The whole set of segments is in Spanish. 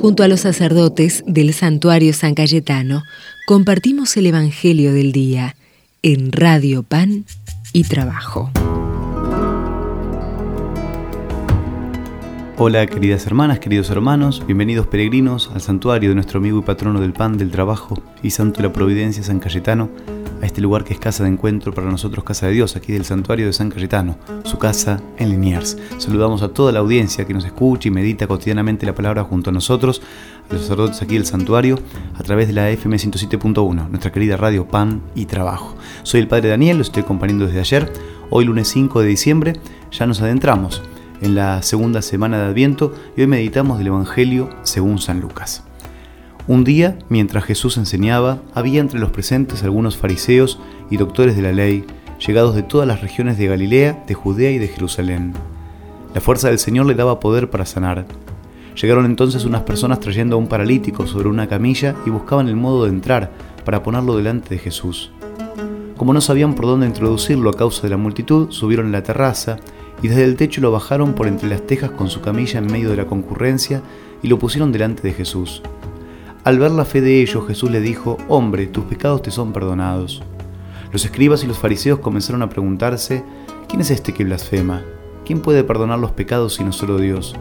Junto a los sacerdotes del santuario San Cayetano, compartimos el Evangelio del Día en Radio Pan y Trabajo. Hola queridas hermanas, queridos hermanos, bienvenidos peregrinos al santuario de nuestro amigo y patrono del pan, del trabajo y santo de la providencia San Cayetano, a este lugar que es casa de encuentro para nosotros, casa de Dios, aquí del santuario de San Cayetano, su casa en Liniers. Saludamos a toda la audiencia que nos escucha y medita cotidianamente la palabra junto a nosotros, a los sacerdotes aquí del santuario, a través de la FM 107.1, nuestra querida radio Pan y Trabajo. Soy el Padre Daniel, lo estoy acompañando desde ayer. Hoy lunes 5 de diciembre ya nos adentramos en la segunda semana de Adviento y hoy meditamos del Evangelio según San Lucas. Un día, mientras Jesús enseñaba, había entre los presentes algunos fariseos y doctores de la ley, llegados de todas las regiones de Galilea, de Judea y de Jerusalén. La fuerza del Señor le daba poder para sanar. Llegaron entonces unas personas trayendo a un paralítico sobre una camilla y buscaban el modo de entrar para ponerlo delante de Jesús. Como no sabían por dónde introducirlo a causa de la multitud, subieron a la terraza y desde el techo lo bajaron por entre las tejas con su camilla en medio de la concurrencia y lo pusieron delante de Jesús. Al ver la fe de ellos, Jesús le dijo, Hombre, tus pecados te son perdonados. Los escribas y los fariseos comenzaron a preguntarse, ¿quién es este que blasfema? ¿Quién puede perdonar los pecados sino solo Dios?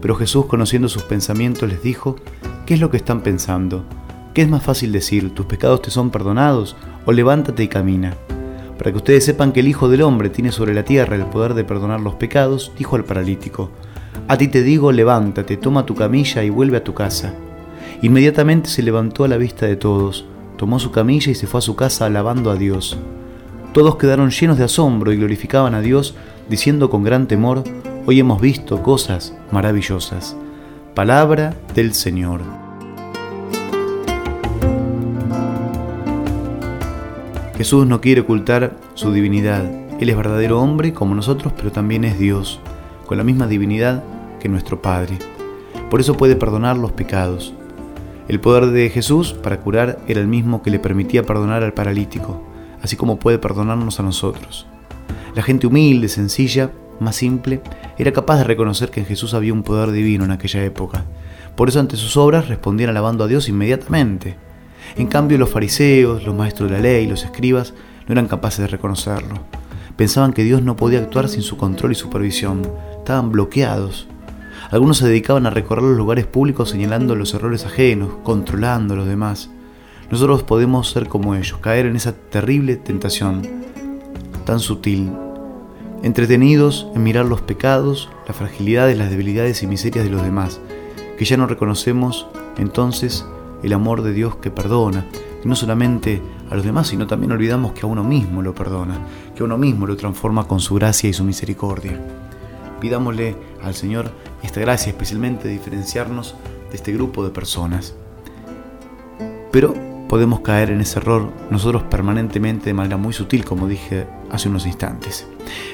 Pero Jesús, conociendo sus pensamientos, les dijo, ¿qué es lo que están pensando? ¿Qué es más fácil decir, tus pecados te son perdonados, o levántate y camina? Para que ustedes sepan que el Hijo del Hombre tiene sobre la tierra el poder de perdonar los pecados, dijo al paralítico, A ti te digo, levántate, toma tu camilla y vuelve a tu casa. Inmediatamente se levantó a la vista de todos, tomó su camilla y se fue a su casa alabando a Dios. Todos quedaron llenos de asombro y glorificaban a Dios, diciendo con gran temor, Hoy hemos visto cosas maravillosas. Palabra del Señor. Jesús no quiere ocultar su divinidad. Él es verdadero hombre como nosotros, pero también es Dios, con la misma divinidad que nuestro Padre. Por eso puede perdonar los pecados. El poder de Jesús para curar era el mismo que le permitía perdonar al paralítico, así como puede perdonarnos a nosotros. La gente humilde, sencilla, más simple, era capaz de reconocer que en Jesús había un poder divino en aquella época. Por eso ante sus obras respondían alabando a Dios inmediatamente. En cambio los fariseos, los maestros de la ley, los escribas, no eran capaces de reconocerlo. Pensaban que Dios no podía actuar sin su control y supervisión. Estaban bloqueados. Algunos se dedicaban a recorrer los lugares públicos señalando los errores ajenos, controlando a los demás. Nosotros podemos ser como ellos, caer en esa terrible tentación, tan sutil, entretenidos en mirar los pecados, las fragilidades, las debilidades y miserias de los demás, que ya no reconocemos entonces el amor de Dios que perdona, no solamente a los demás, sino también olvidamos que a uno mismo lo perdona, que a uno mismo lo transforma con su gracia y su misericordia. Pidámosle al Señor esta gracia, especialmente diferenciarnos de este grupo de personas. Pero podemos caer en ese error nosotros permanentemente de manera muy sutil, como dije hace unos instantes.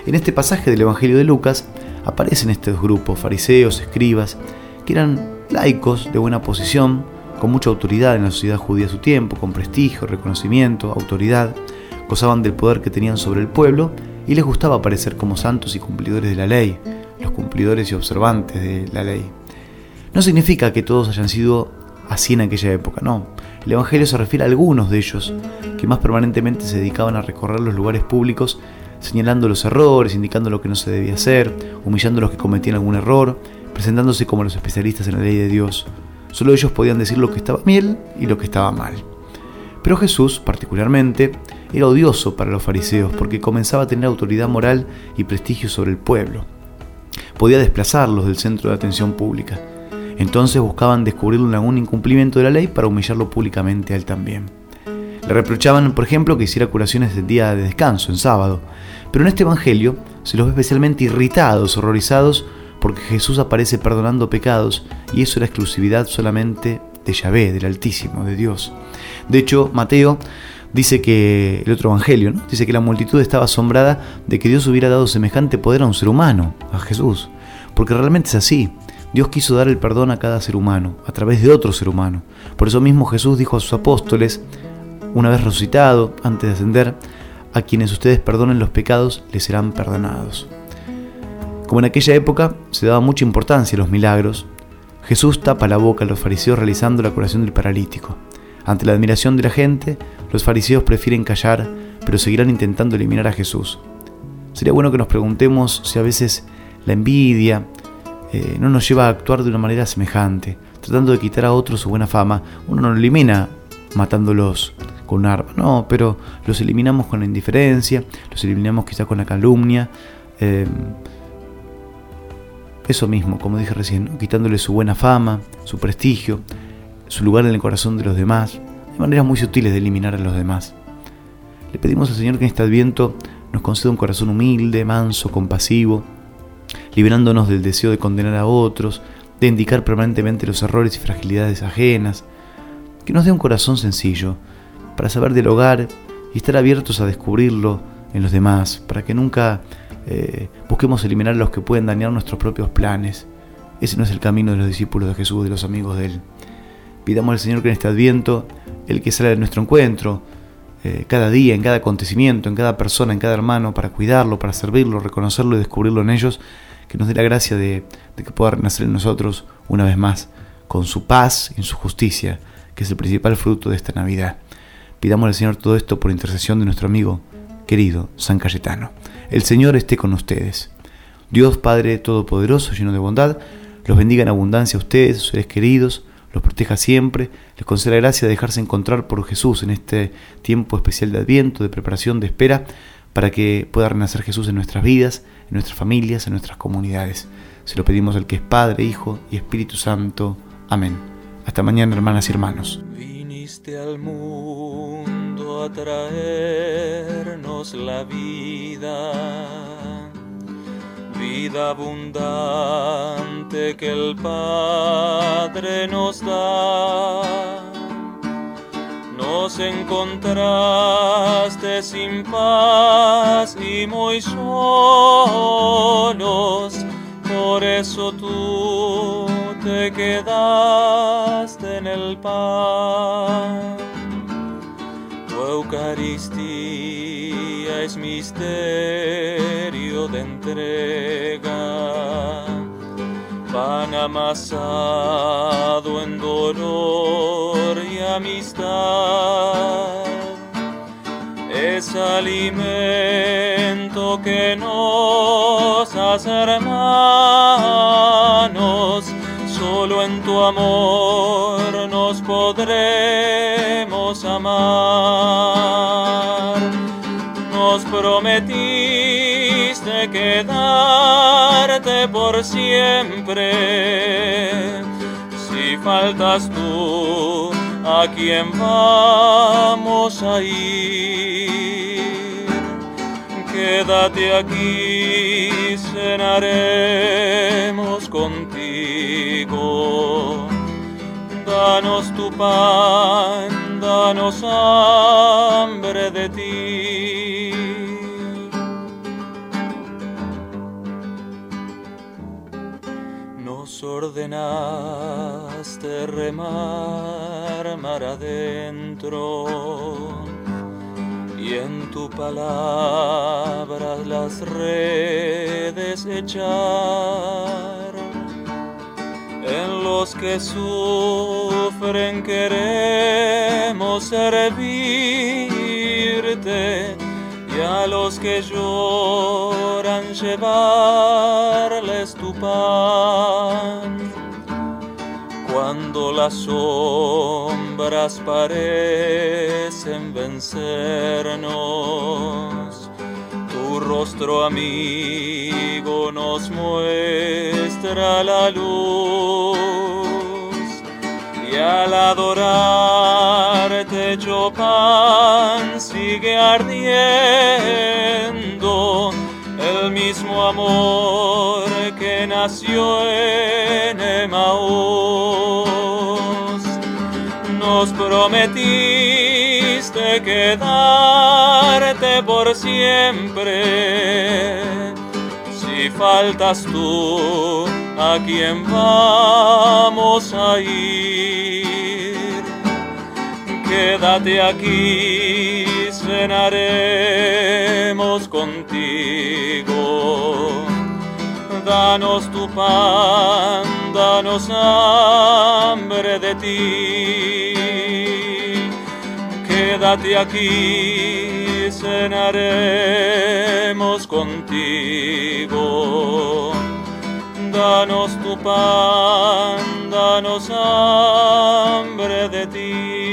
En este pasaje del Evangelio de Lucas aparecen estos grupos, fariseos, escribas, que eran laicos de buena posición, con mucha autoridad en la sociedad judía de su tiempo, con prestigio, reconocimiento, autoridad, gozaban del poder que tenían sobre el pueblo y les gustaba aparecer como santos y cumplidores de la ley, los cumplidores y observantes de la ley. No significa que todos hayan sido así en aquella época, no. El Evangelio se refiere a algunos de ellos, que más permanentemente se dedicaban a recorrer los lugares públicos, señalando los errores, indicando lo que no se debía hacer, humillando a los que cometían algún error, presentándose como los especialistas en la ley de Dios. Solo ellos podían decir lo que estaba bien y lo que estaba mal. Pero Jesús, particularmente, era odioso para los fariseos porque comenzaba a tener autoridad moral y prestigio sobre el pueblo podía desplazarlos del centro de atención pública. Entonces buscaban descubrirle algún incumplimiento de la ley para humillarlo públicamente a él también. Le reprochaban, por ejemplo, que hiciera curaciones el día de descanso, en sábado. Pero en este Evangelio se los ve especialmente irritados, horrorizados, porque Jesús aparece perdonando pecados y eso era exclusividad solamente de Yahvé, del Altísimo, de Dios. De hecho, Mateo dice que el otro evangelio, dice que la multitud estaba asombrada de que Dios hubiera dado semejante poder a un ser humano, a Jesús, porque realmente es así. Dios quiso dar el perdón a cada ser humano, a través de otro ser humano. Por eso mismo Jesús dijo a sus apóstoles, una vez resucitado, antes de ascender, a quienes ustedes perdonen los pecados, les serán perdonados. Como en aquella época se daba mucha importancia a los milagros, Jesús tapa la boca a los fariseos realizando la curación del paralítico. Ante la admiración de la gente, los fariseos prefieren callar, pero seguirán intentando eliminar a Jesús. Sería bueno que nos preguntemos si a veces la envidia eh, no nos lleva a actuar de una manera semejante, tratando de quitar a otros su buena fama. Uno no lo elimina matándolos con un arma, no, pero los eliminamos con la indiferencia, los eliminamos quizá con la calumnia. Eh, eso mismo, como dije recién, quitándole su buena fama, su prestigio, su lugar en el corazón de los demás. Hay maneras muy sutiles de eliminar a los demás. Le pedimos al Señor que en este adviento nos conceda un corazón humilde, manso, compasivo, liberándonos del deseo de condenar a otros, de indicar permanentemente los errores y fragilidades ajenas, que nos dé un corazón sencillo, para saber dialogar y estar abiertos a descubrirlo en los demás, para que nunca eh, busquemos eliminar a los que pueden dañar nuestros propios planes. Ese no es el camino de los discípulos de Jesús, de los amigos de Él. Pidamos al Señor que en este adviento, el que sale de nuestro encuentro, eh, cada día, en cada acontecimiento, en cada persona, en cada hermano, para cuidarlo, para servirlo, reconocerlo y descubrirlo en ellos, que nos dé la gracia de, que pueda renacer en nosotros una vez más, con su paz y en su justicia, que es el principal fruto de esta Navidad. Pidamos al Señor todo esto por intercesión de nuestro amigo querido San Cayetano. El Señor esté con ustedes. Dios Padre Todopoderoso, lleno de bondad, los bendiga en abundancia a ustedes, sus seres queridos, los proteja siempre, les conceda la gracia de dejarse encontrar por Jesús en este tiempo especial de Adviento, de preparación, de espera, para que pueda renacer Jesús en nuestras vidas, en nuestras familias, en nuestras comunidades. Se lo pedimos al que es Padre, Hijo y Espíritu Santo. Amén. Hasta mañana, hermanas y hermanos. Viniste al mundo a traernos la vida vida abundante que el Padre nos da. Nos encontraste sin paz y muy solos, por eso tú te quedaste en el pan. Tu Eucaristía es misterio de entrega, pan amasado en dolor y amistad. Es alimento que nos hace hermanos, solo en tu amor nos podremos amar. Prometiste quedarte por siempre. Si faltas tú, ¿a quién vamos a ir? Quédate aquí, cenaremos contigo. Danos tu pan, danos hambre de ti. Ordenaste remar mar adentro y en tu palabra las redes echar. En los que sufren queremos servirte y a los que lloran llevarles Cuando las sombras parecen vencernos, tu rostro amigo nos muestra la luz. Y al adorarte yo pan sigue ardiendo el mismo amor que nació en Emaús. Nos prometiste quedarte por siempre. Si faltas tú, ¿a quién vamos a ir? Quédate aquí, cenaremos contigo. Danos tu pan, danos hambre de ti. Quédate aquí, cenaremos contigo. Danos tu pan, danos hambre de ti.